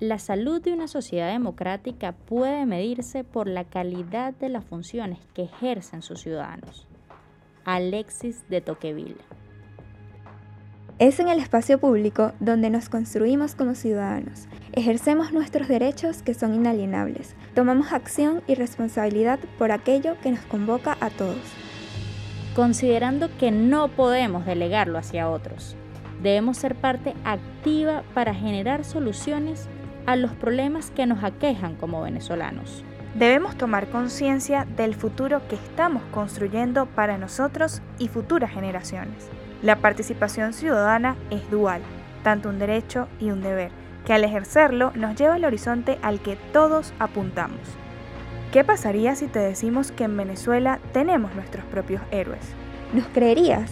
La salud de una sociedad democrática puede medirse por la calidad de las funciones que ejercen sus ciudadanos. Alexis de Toqueville. Es en el espacio público donde nos construimos como ciudadanos, ejercemos nuestros derechos que son inalienables, tomamos acción y responsabilidad por aquello que nos convoca a todos. Considerando que no podemos delegarlo hacia otros, debemos ser parte activa para generar soluciones a los problemas que nos aquejan como venezolanos. Debemos tomar conciencia del futuro que estamos construyendo para nosotros y futuras generaciones. La participación ciudadana es dual, tanto un derecho y un deber, que al ejercerlo nos lleva al horizonte al que todos apuntamos. ¿Qué pasaría si te decimos que en Venezuela tenemos nuestros propios héroes? ¿Nos creerías?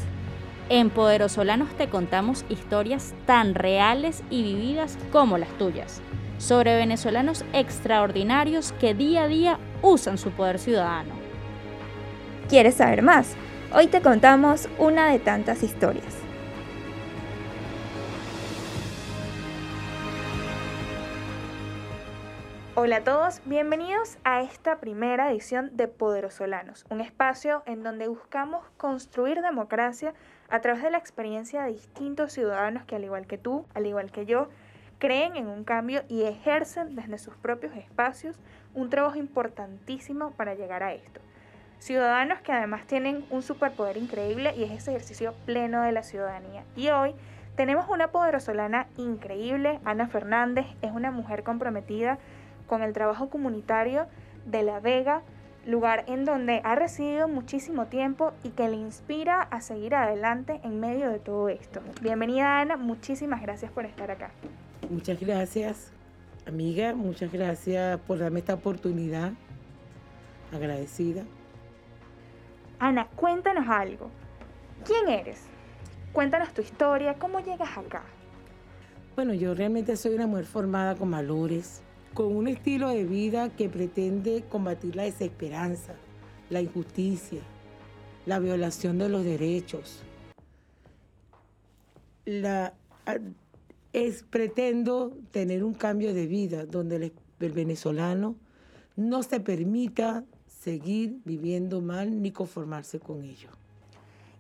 En Poderosolanos te contamos historias tan reales y vividas como las tuyas sobre venezolanos extraordinarios que día a día usan su poder ciudadano. ¿Quieres saber más? Hoy te contamos una de tantas historias. Hola a todos, bienvenidos a esta primera edición de Poderosolanos, un espacio en donde buscamos construir democracia a través de la experiencia de distintos ciudadanos que al igual que tú, al igual que yo, creen en un cambio y ejercen desde sus propios espacios un trabajo importantísimo para llegar a esto. Ciudadanos que además tienen un superpoder increíble y es ese ejercicio pleno de la ciudadanía. Y hoy tenemos una poderosolana increíble, Ana Fernández, es una mujer comprometida con el trabajo comunitario de La Vega, lugar en donde ha residido muchísimo tiempo y que le inspira a seguir adelante en medio de todo esto. Bienvenida Ana, muchísimas gracias por estar acá. Muchas gracias, amiga. Muchas gracias por darme esta oportunidad. Agradecida. Ana, cuéntanos algo. ¿Quién eres? Cuéntanos tu historia, ¿cómo llegas acá? Bueno, yo realmente soy una mujer formada con valores, con un estilo de vida que pretende combatir la desesperanza, la injusticia, la violación de los derechos, la es, pretendo tener un cambio de vida donde el, venezolano no se permita seguir viviendo mal ni conformarse con ello.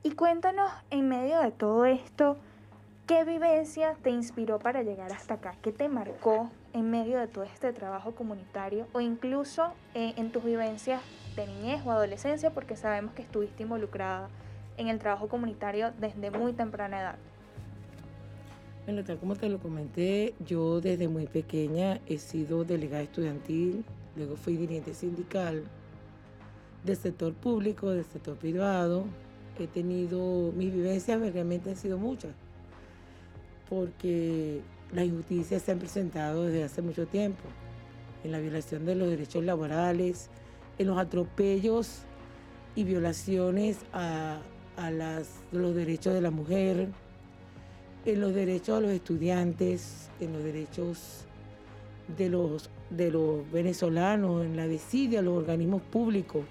Y cuéntanos, en medio de todo esto, ¿qué vivencia te inspiró para llegar hasta acá? ¿Qué te marcó en medio de todo este trabajo comunitario o incluso eh, en tus vivencias de niñez o adolescencia? Porque sabemos que estuviste involucrada en el trabajo comunitario desde muy temprana edad. Bueno, tal como te lo comenté, yo desde muy pequeña he sido delegada estudiantil, luego fui dirigente sindical del sector público, del sector privado. He tenido, mis vivencias realmente han sido muchas, porque las injusticias se han presentado desde hace mucho tiempo, en la violación de los derechos laborales, en los atropellos y violaciones a, los derechos de la mujer, en los derechos de los estudiantes, en los derechos de los, de los venezolanos, en la desidia, los organismos públicos,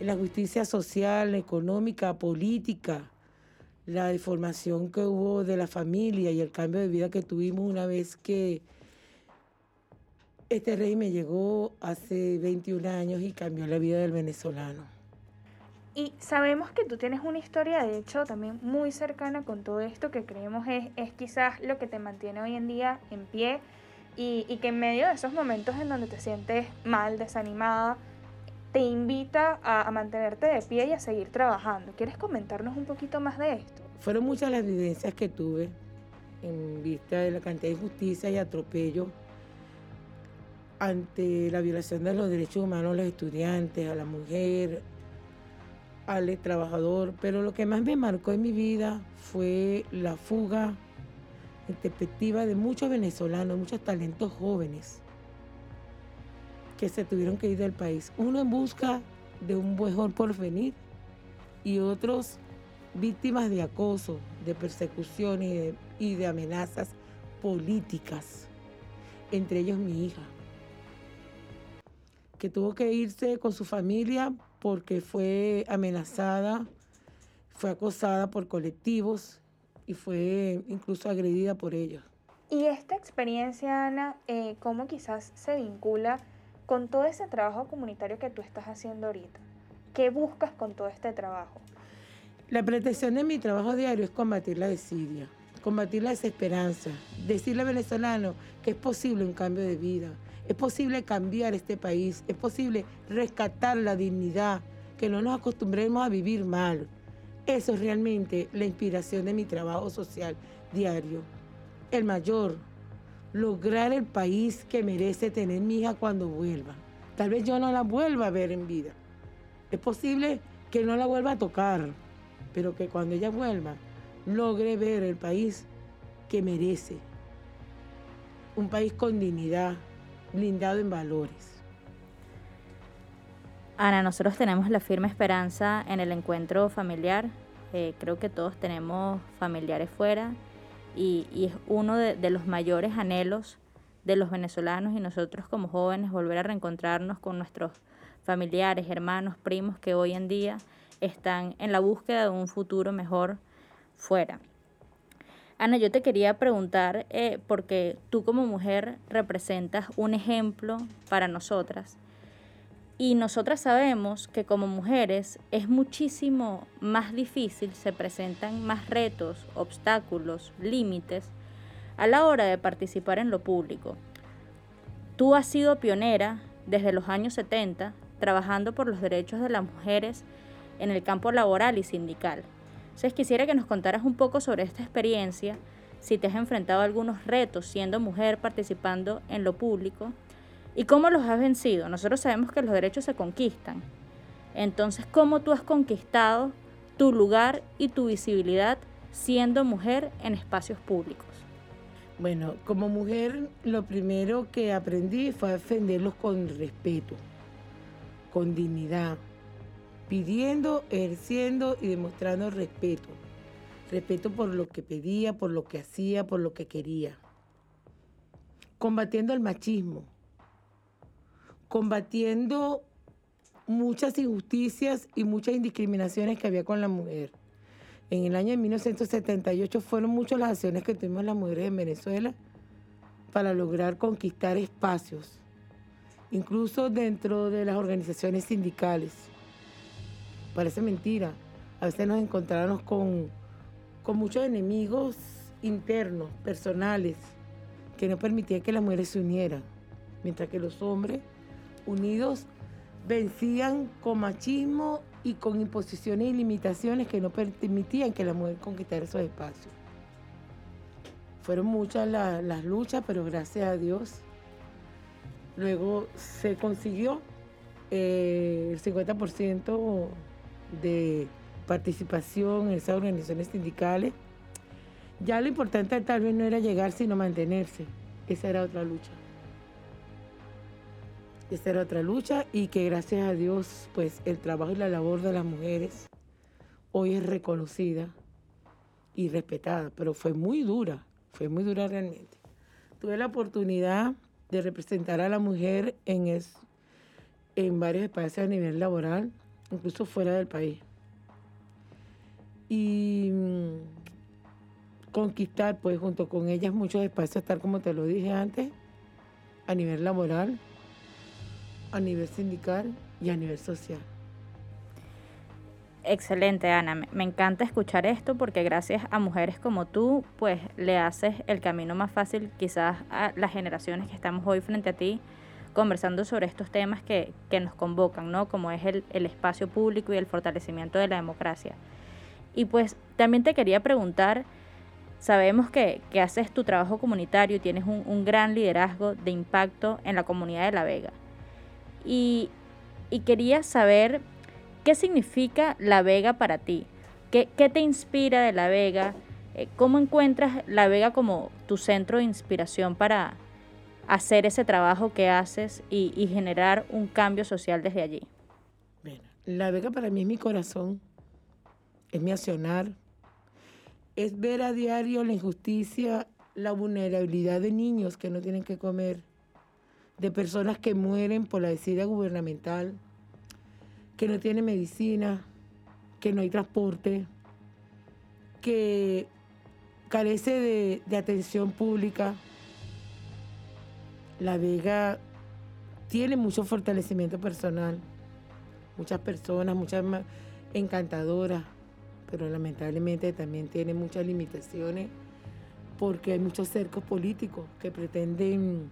en la justicia social, económica, política, la deformación que hubo de la familia y el cambio de vida que tuvimos una vez que este me llegó hace 21 años y cambió la vida del venezolano. Y sabemos que tú tienes una historia, de hecho, también muy cercana con todo esto que creemos es, es quizás lo que te mantiene hoy en día en pie y, y, que en medio de esos momentos en donde te sientes mal, desanimada, te invita a, a, mantenerte de pie y a seguir trabajando. ¿Quieres comentarnos un poquito más de esto? Fueron muchas las vivencias que tuve en vista de la cantidad de injusticia y atropello ante la violación de los derechos humanos a los estudiantes, a la mujer, al trabajador, pero lo que más me marcó en mi vida fue la fuga en de muchos venezolanos, muchos talentos jóvenes que se tuvieron que ir del país. Uno en busca de un mejor porvenir y otros víctimas de acoso, de persecución y de amenazas políticas, entre ellos mi hija, que tuvo que irse con su familia porque fue amenazada, fue acosada por colectivos y fue incluso agredida por ellos. Y esta experiencia, Ana, eh, ¿cómo quizás se vincula con todo ese trabajo comunitario que tú estás haciendo ahorita? ¿Qué buscas con todo este trabajo? La pretensión de mi trabajo diario es combatir la desidia, combatir la desesperanza, decirle al venezolano que es posible un cambio de vida, es posible cambiar este país, es posible rescatar la dignidad, que no nos acostumbremos a vivir mal. Eso es realmente la inspiración de mi trabajo social diario. El mayor, lograr el país que merece tener mi hija cuando vuelva. Tal vez yo no la vuelva a ver en vida. Es posible que no la vuelva a tocar, pero que cuando ella vuelva logre ver el país que merece. Un país con dignidad, blindado en valores. Ana, nosotros tenemos la firme esperanza en el encuentro familiar. Eh, creo que todos tenemos familiares fuera y, es uno de, de, los mayores anhelos de los venezolanos y nosotros como jóvenes volver a reencontrarnos con nuestros familiares, hermanos, primos que hoy en día están en la búsqueda de un futuro mejor fuera. Ana, yo te quería preguntar, eh, porque tú como mujer representas un ejemplo para nosotras. Y nosotras sabemos que como mujeres es muchísimo más difícil, se presentan más retos, obstáculos, límites a la hora de participar en lo público. Tú has sido pionera desde los años 70 trabajando por los derechos de las mujeres en el campo laboral y sindical. Entonces quisiera que nos contaras un poco sobre esta experiencia, si te has enfrentado a algunos retos siendo mujer participando en lo público y cómo los has vencido. Nosotros sabemos que los derechos se conquistan. Entonces, ¿cómo tú has conquistado tu lugar y tu visibilidad siendo mujer en espacios públicos? Bueno, como mujer lo primero que aprendí fue defenderlos con respeto, con dignidad, pidiendo, ejerciendo y demostrando respeto. Respeto por lo que pedía, por lo que hacía, por lo que quería. Combatiendo el machismo. Combatiendo muchas injusticias y muchas indiscriminaciones que había con la mujer. En el año de 1978 fueron muchas las acciones que tuvimos las mujeres en Venezuela para lograr conquistar espacios, incluso dentro de las organizaciones sindicales parece mentira. A veces nos encontramos con, con muchos enemigos internos, personales, que no permitían que las mujeres se unieran, mientras que los hombres unidos vencían con machismo y con imposiciones y limitaciones que no permitían que la mujer conquistara esos espacios. Fueron muchas las luchas, pero gracias a Dios luego se consiguió eh, el 50% de participación en esas organizaciones sindicales. Ya lo importante tal vez no era llegar, sino mantenerse. Esa era otra lucha. Esa era otra lucha y que gracias a Dios, pues el trabajo y la labor de las mujeres hoy es reconocida y respetada, pero fue muy dura, fue muy dura realmente. Tuve la oportunidad de representar a la mujer en, en varios espacios a nivel laboral incluso fuera del país. Y mm, conquistar, pues, junto con ellas muchos espacios, tal como te lo dije antes, a nivel laboral, a nivel sindical y a nivel social. Excelente, Ana. Me encanta escuchar esto porque gracias a mujeres como tú, pues le haces el camino más fácil quizás a las generaciones que estamos hoy frente a ti conversando sobre estos temas que, nos convocan, ¿no? Como es el, espacio público y el fortalecimiento de la democracia. Y pues también te quería preguntar, sabemos que, haces tu trabajo comunitario y tienes un, gran liderazgo de impacto en la comunidad de La Vega. Y, quería saber qué significa La Vega para ti, qué, qué te inspira de La Vega, eh, cómo encuentras La Vega como tu centro de inspiración para, hacer ese trabajo que haces y, generar un cambio social desde allí? La Vega para mí es mi corazón, es mi accionar, es ver a diario la injusticia, la vulnerabilidad de niños que no tienen que comer, de personas que mueren por la desidia gubernamental, que no tienen medicina, que no hay transporte, que carece de, atención pública. La Vega tiene mucho fortalecimiento personal, muchas personas, muchas encantadoras, pero lamentablemente también tiene muchas limitaciones porque hay muchos cercos políticos que pretenden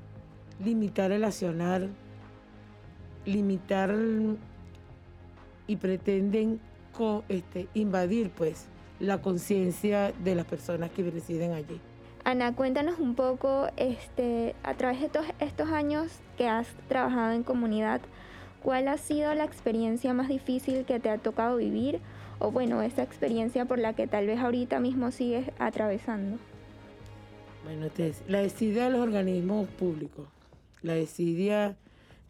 limitar el accionar, limitar y pretenden este, invadir pues la conciencia de las personas que residen allí. Ana, cuéntanos un poco, este, a través de todos estos años que has trabajado en comunidad, ¿cuál ha sido la experiencia más difícil que te ha tocado vivir? O bueno, esa experiencia por la que tal vez ahorita mismo sigues atravesando. Bueno, la desidia de los organismos públicos, la desidia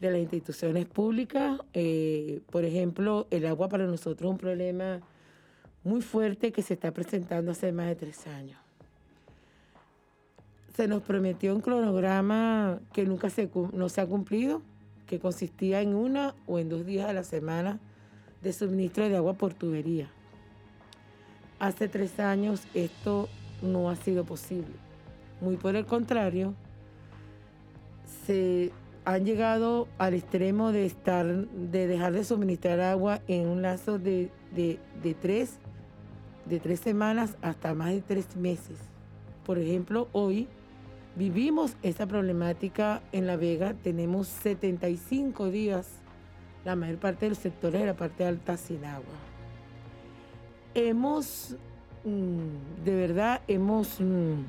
de las instituciones públicas, eh, por ejemplo, el agua para nosotros es un problema muy fuerte que se está presentando hace más de tres años. Se nos prometió un cronograma que nunca se, no se ha cumplido, que consistía en una o en dos días a la semana de suministro de agua por tubería. Hace tres años esto no ha sido posible. Muy por el contrario, se han llegado al extremo de estar, de dejar de suministrar agua en un lazo de, de, de tres de tres semanas hasta más de tres meses. Por ejemplo, hoy vivimos esa problemática en La Vega, tenemos 75 días, la mayor parte de los sectores de la parte alta sin agua. Hemos, mm, de verdad, hemos mm,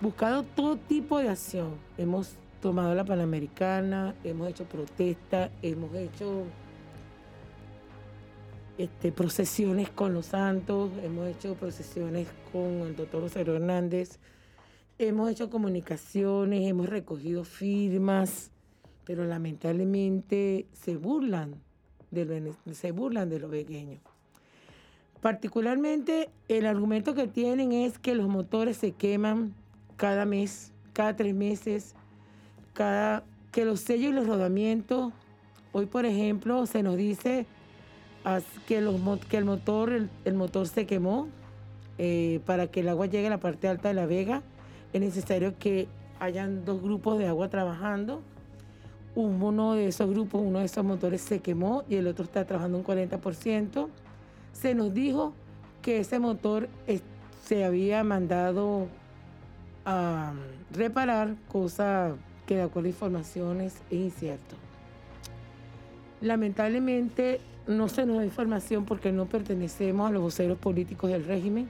buscado todo tipo de acción. Hemos tomado la Panamericana, hemos hecho protesta, hemos hecho este, procesiones con los santos, hemos hecho procesiones con el doctor José Hernández, hemos hecho comunicaciones, hemos recogido firmas, pero lamentablemente se burlan de, se burlan de los pequeños. Particularmente el argumento que tienen es que los motores se queman cada mes, cada tres meses, cada, que los sellos y los rodamientos, hoy por ejemplo se nos dice que, los, que el, motor, el, motor se quemó. Eh, para que el agua llegue a la parte alta de la vega, es necesario que hayan dos grupos de agua trabajando. Uno de esos grupos, uno de esos motores se quemó y el otro está trabajando un 40%. Se nos dijo que ese motor se había mandado a reparar, cosa que de acuerdo a informaciones es incierto. Lamentablemente no se nos da información porque no pertenecemos a los voceros políticos del régimen.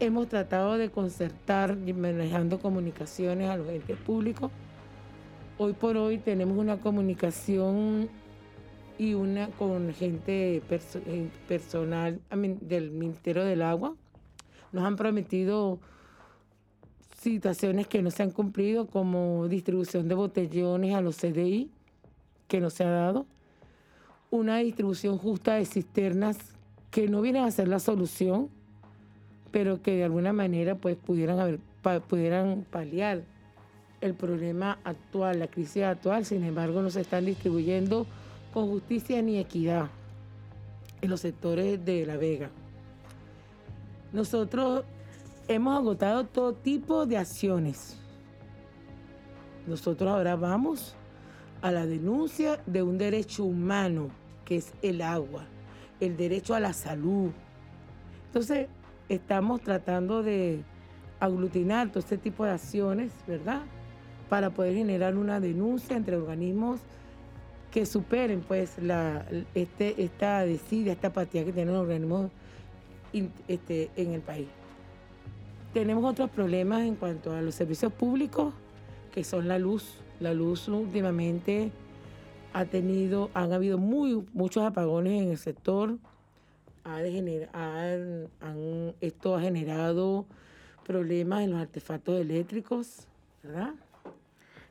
Hemos tratado de concertar y manejando comunicaciones a los entes públicos. Hoy por hoy tenemos una comunicación y una con gente eh, personal del Ministerio del Agua. Nos han prometido situaciones que no se han cumplido, como distribución de botellones a los CDI, que no se ha dado una distribución justa de cisternas que no vienen a ser la solución, pero que de alguna manera pues pudieran, pudieran paliar el problema actual, la crisis actual, sin embargo no se están distribuyendo con justicia ni equidad en los sectores de La Vega. Nosotros hemos agotado todo tipo de acciones. Nosotros ahora vamos a la denuncia de un derecho humano que es el agua, el derecho a la salud. Entonces, estamos tratando de aglutinar todo este tipo de acciones, ¿verdad? Para poder generar una denuncia entre organismos que superen pues este, esta desidia, esta apatía que tienen los organismos este, en el país. Tenemos otros problemas en cuanto a los servicios públicos, que son la luz. La luz últimamente ha tenido, han habido muy, muchos apagones en el sector. Ha esto ha generado problemas en los artefactos eléctricos, ¿verdad?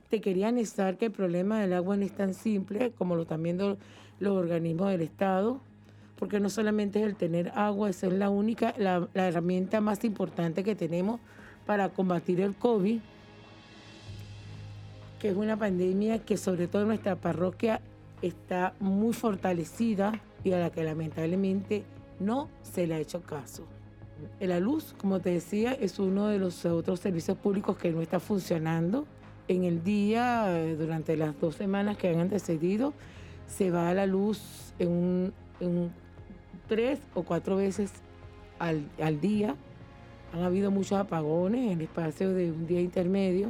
Te quería anexar que el problema del agua no es tan simple como lo están viendo los organismos del Estado, porque no solamente es el tener agua, esa es la única, la, la herramienta más importante que tenemos para combatir el COVID que es una pandemia que sobre todo en nuestra parroquia está muy fortalecida y a la que lamentablemente no se le ha hecho caso. La luz, como te decía, es uno de los otros servicios públicos que no está funcionando. En el día, eh, durante las dos semanas que han antecedido, se va a la luz en, tres o cuatro veces al, al día. Han habido muchos apagones en el espacio de un día intermedio.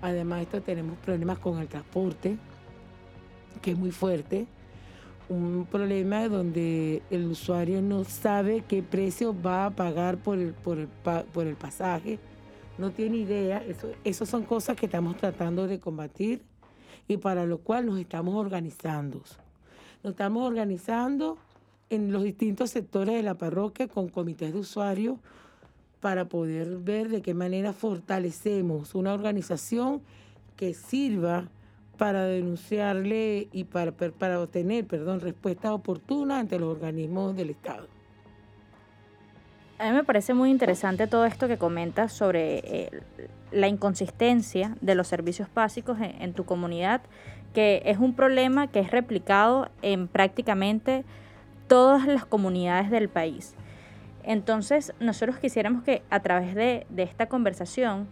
Además, esto tenemos problemas con el transporte, que es muy fuerte un problema donde el usuario no sabe qué precio va a pagar por el, por el, pasaje, no tiene idea. Eso, esas son cosas que estamos tratando de combatir y para lo cual nos estamos organizando. Nos estamos organizando en los distintos sectores de la parroquia con comités de usuarios para poder ver de qué manera fortalecemos una organización que sirva para denunciarle y para, para obtener perdón, respuestas oportunas ante los organismos del Estado. A mí me parece muy interesante todo esto que comentas sobre eh, la inconsistencia de los servicios básicos en, tu comunidad, que es un problema que es replicado en prácticamente todas las comunidades del país. Entonces, nosotros quisiéramos que a través de, de esta conversación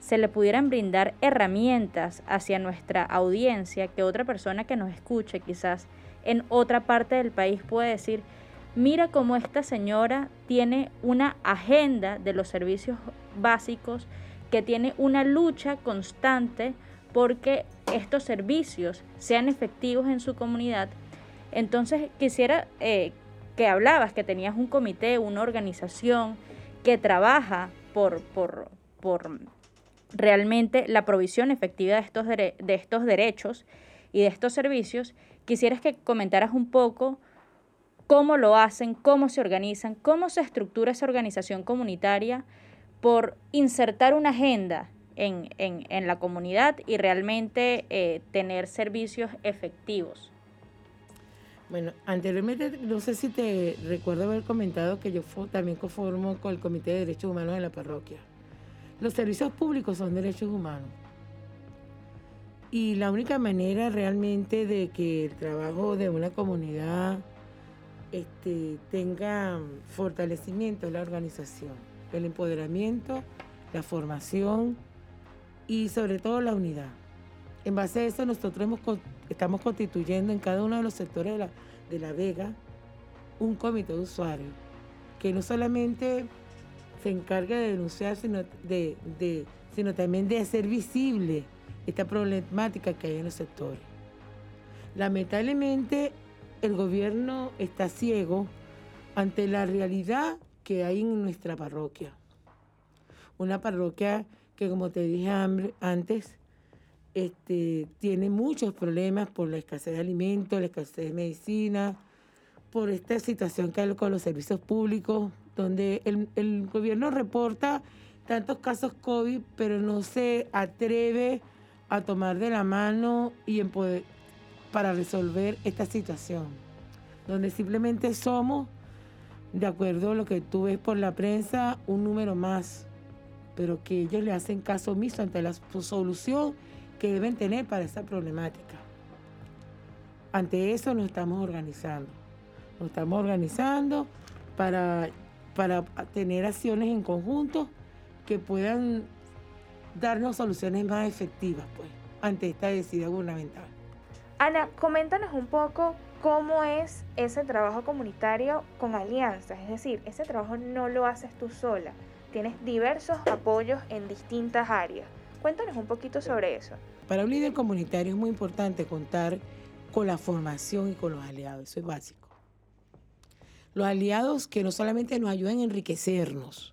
se le pudieran brindar herramientas hacia nuestra audiencia que otra persona que nos escuche quizás en otra parte del país puede decir, mira cómo esta señora tiene una agenda de los servicios básicos, que tiene una lucha constante porque estos servicios sean efectivos en su comunidad. Entonces quisiera eh, que hablabas, que tenías un comité, una organización que trabaja por, por, por realmente la provisión efectiva de estos, de estos derechos y de estos servicios, quisieras que comentaras un poco cómo lo hacen, cómo se organizan, cómo se estructura esa organización comunitaria por insertar una agenda en, la comunidad y realmente eh, tener servicios efectivos. Bueno, anteriormente, no sé si te recuerdo haber comentado que yo también conformo con el Comité de Derechos Humanos de la parroquia. Los servicios públicos son derechos humanos. Y la única manera realmente de que el trabajo de una comunidad este, tenga fortalecimiento es la organización, el empoderamiento, la formación y sobre todo la unidad. En base a eso nosotros estamos constituyendo en cada uno de los sectores de la, de la Vega un comité de usuarios que no solamente se encarga de denunciar, sino, de, sino también de hacer visible esta problemática que hay en los sectores. Lamentablemente, el gobierno está ciego ante la realidad que hay en nuestra parroquia. Una parroquia que, como te dije antes, este, tiene muchos problemas por la escasez de alimentos, la escasez de medicina, por esta situación que hay con los servicios públicos, donde el, gobierno reporta tantos casos COVID, pero no se atreve a tomar de la mano y en poder, para resolver esta situación, donde simplemente somos, de acuerdo a lo que tú ves por la prensa, un número más, pero que ellos le hacen caso omiso ante la solución que deben tener para esa problemática. Ante eso nos estamos organizando. Nos estamos organizando para para tener acciones en conjunto que puedan darnos soluciones más efectivas pues, ante esta decisión gubernamental. Ana, coméntanos un poco cómo es ese trabajo comunitario con alianzas, es decir, ese trabajo no lo haces tú sola, tienes diversos apoyos en distintas áreas. Cuéntanos un poquito sobre eso. Para un líder comunitario es muy importante contar con la formación y con los aliados, eso es básico los aliados que no solamente nos ayudan a enriquecernos,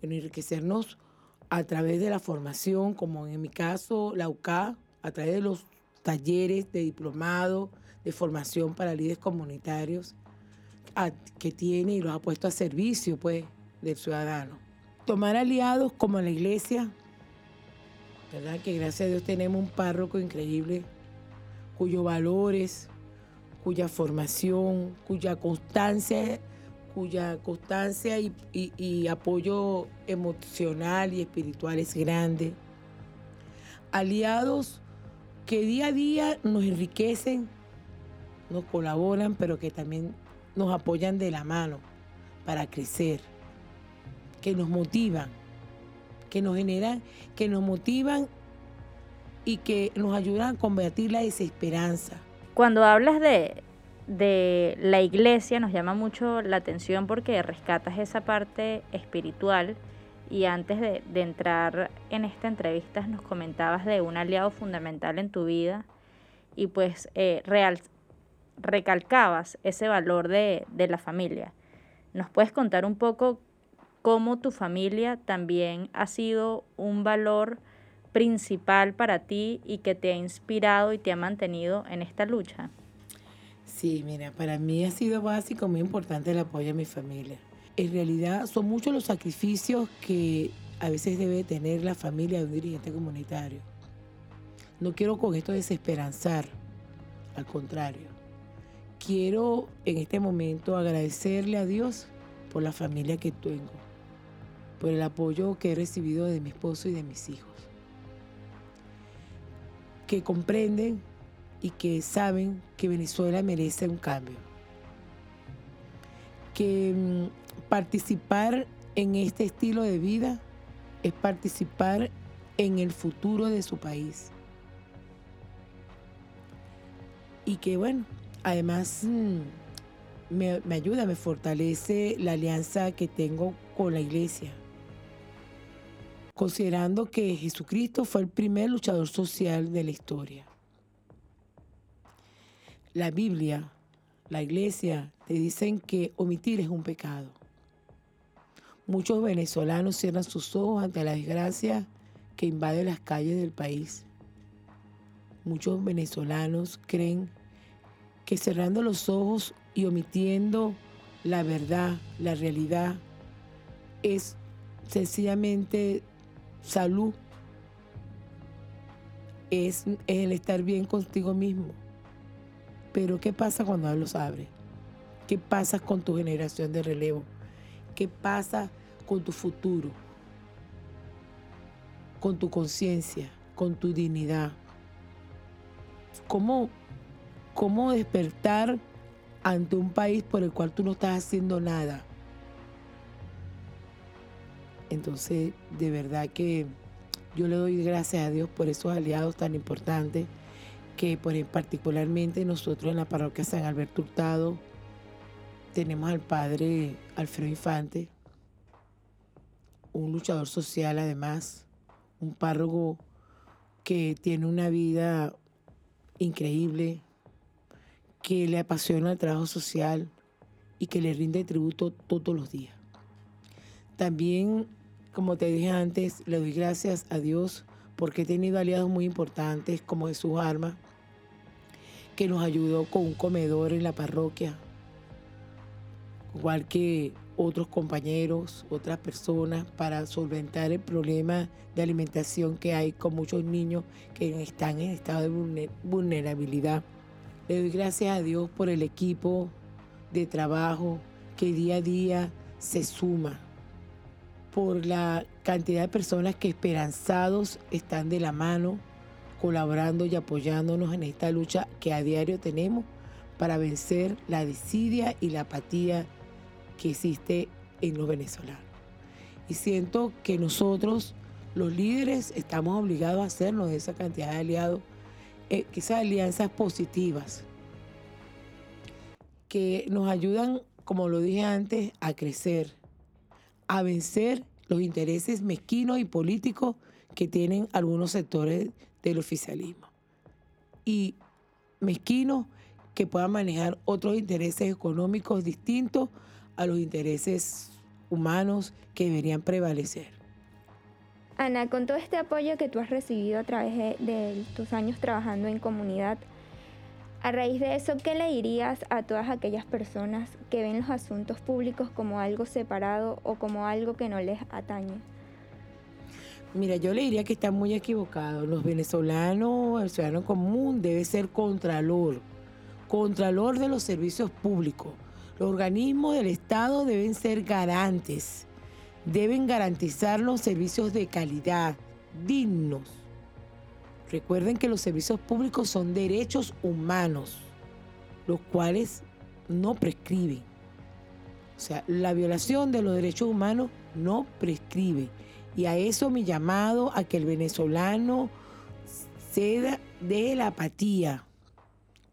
sino enriquecernos a través de la formación, como en mi caso la UCA, a través de los talleres de diplomado, de formación para líderes comunitarios que tiene y los ha puesto a servicio pues, del ciudadano. Tomar aliados como la iglesia, ¿verdad? que gracias a Dios tenemos un párroco increíble cuyos valores, cuya formación, cuya constancia, cuya constancia y, apoyo emocional y espiritual es grande. Aliados que día a día nos enriquecen, nos colaboran, pero que también nos apoyan de la mano para crecer, que nos motivan, que nos generan, que nos motivan y que nos ayudan a combatir la desesperanza. Cuando hablas de, de la iglesia nos llama mucho la atención porque rescatas esa parte espiritual y antes de, entrar en esta entrevista nos comentabas de un aliado fundamental en tu vida y pues eh, real, recalcabas ese valor de, de la familia. ¿Nos puedes contar un poco cómo tu familia también ha sido un valor principal para ti y que te ha inspirado y te ha mantenido en esta lucha? Sí, mira, para mí ha sido básico, muy importante el apoyo a mi familia. En realidad son muchos los sacrificios que a veces debe tener la familia de un dirigente comunitario. No quiero con esto desesperanzar, al contrario. Quiero en este momento agradecerle a Dios por la familia que tengo, por el apoyo que he recibido de mi esposo y de mis hijos, que comprenden y que saben que Venezuela merece un cambio. Que mm, participar en este estilo de vida es participar en el futuro de su país. Y que bueno, además mm, me, me ayuda, me fortalece la alianza que tengo con la iglesia. Considerando que Jesucristo fue el primer luchador social de la historia la Biblia, la iglesia, te dicen que omitir es un pecado. Muchos venezolanos cierran sus ojos ante la desgracia que invade las calles del país. Muchos venezolanos creen que cerrando los ojos y omitiendo la verdad, la realidad, es sencillamente salud, es el estar bien contigo mismo. Pero ¿qué pasa cuando Dios los abre? ¿Qué pasa con tu generación de relevo? ¿Qué pasa con tu futuro? Con tu conciencia, con tu dignidad. ¿Cómo, ¿Cómo despertar ante un país por el cual tú no estás haciendo nada? Entonces, de verdad que yo le doy gracias a Dios por esos aliados tan importantes que pues, particularmente nosotros en la parroquia San Alberto Hurtado tenemos al padre Alfredo Infante, un luchador social además, un párroco que tiene una vida increíble, que le apasiona el trabajo social y que le rinde tributo todos los días. También, como te dije antes, le doy gracias a Dios porque he tenido aliados muy importantes como Jesús Arma, que nos ayudó con un comedor en la parroquia, igual que otros compañeros, otras personas, para solventar el problema de alimentación que hay con muchos niños que están en estado de vulnerabilidad. Le doy gracias a Dios por el equipo de trabajo que día a día se suma por la cantidad de personas que esperanzados están de la mano, colaborando y apoyándonos en esta lucha que a diario tenemos para vencer la desidia y la apatía que existe en los venezolanos. Y siento que nosotros, los líderes, estamos obligados a hacernos de esa cantidad de aliados, eh, esas alianzas positivas, que nos ayudan, como lo dije antes, a crecer, a vencer los intereses mezquinos y políticos que tienen algunos sectores del oficialismo. Y mezquinos que puedan manejar otros intereses económicos distintos a los intereses humanos que deberían prevalecer. Ana, con todo este apoyo que tú has recibido a través de, tus años trabajando en comunidad, a raíz de eso, ¿qué le dirías a todas aquellas personas que ven los asuntos públicos como algo separado o como algo que no les atañe? Mira, yo le diría que está muy equivocado. Los venezolanos, el ciudadano común debe ser contralor, contralor de los servicios públicos. Los organismos del Estado deben ser garantes, deben garantizar los servicios de calidad, dignos Recuerden que los servicios públicos son derechos humanos, los cuales no prescriben. sea, la violación de los derechos humanos no prescribe. Y a eso mi llamado a que el venezolano ceda de la apatía,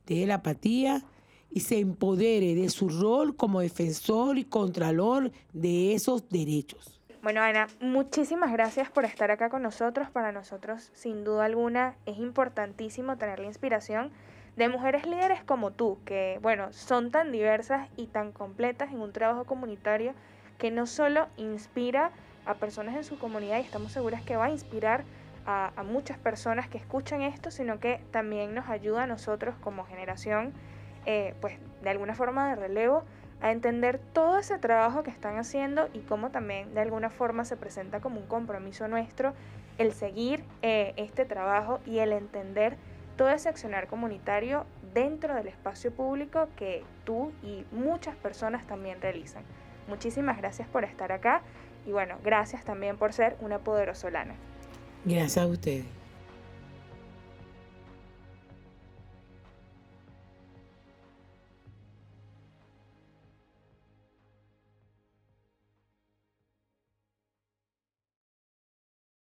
de la apatía y se empodere de su rol como defensor y contralor de esos derechos. Bueno, Ana, muchísimas gracias por estar acá con nosotros. Para nosotros, sin duda alguna, es importantísimo tener la inspiración de mujeres líderes como tú, que, bueno, son tan diversas y tan completas en un trabajo comunitario que no solo inspira a personas en su comunidad y estamos seguras que va a inspirar a, muchas personas que escuchan esto, sino que también nos ayuda a nosotros como generación eh, pues de alguna forma de relevo, a entender todo ese trabajo que están haciendo y cómo también de alguna forma se presenta como un compromiso nuestro el seguir eh, este trabajo y el entender todo ese accionar comunitario dentro del espacio público que tú y muchas personas también realizan. Muchísimas gracias por estar acá y bueno, gracias también por ser una poderosolana. Gracias a ustedes.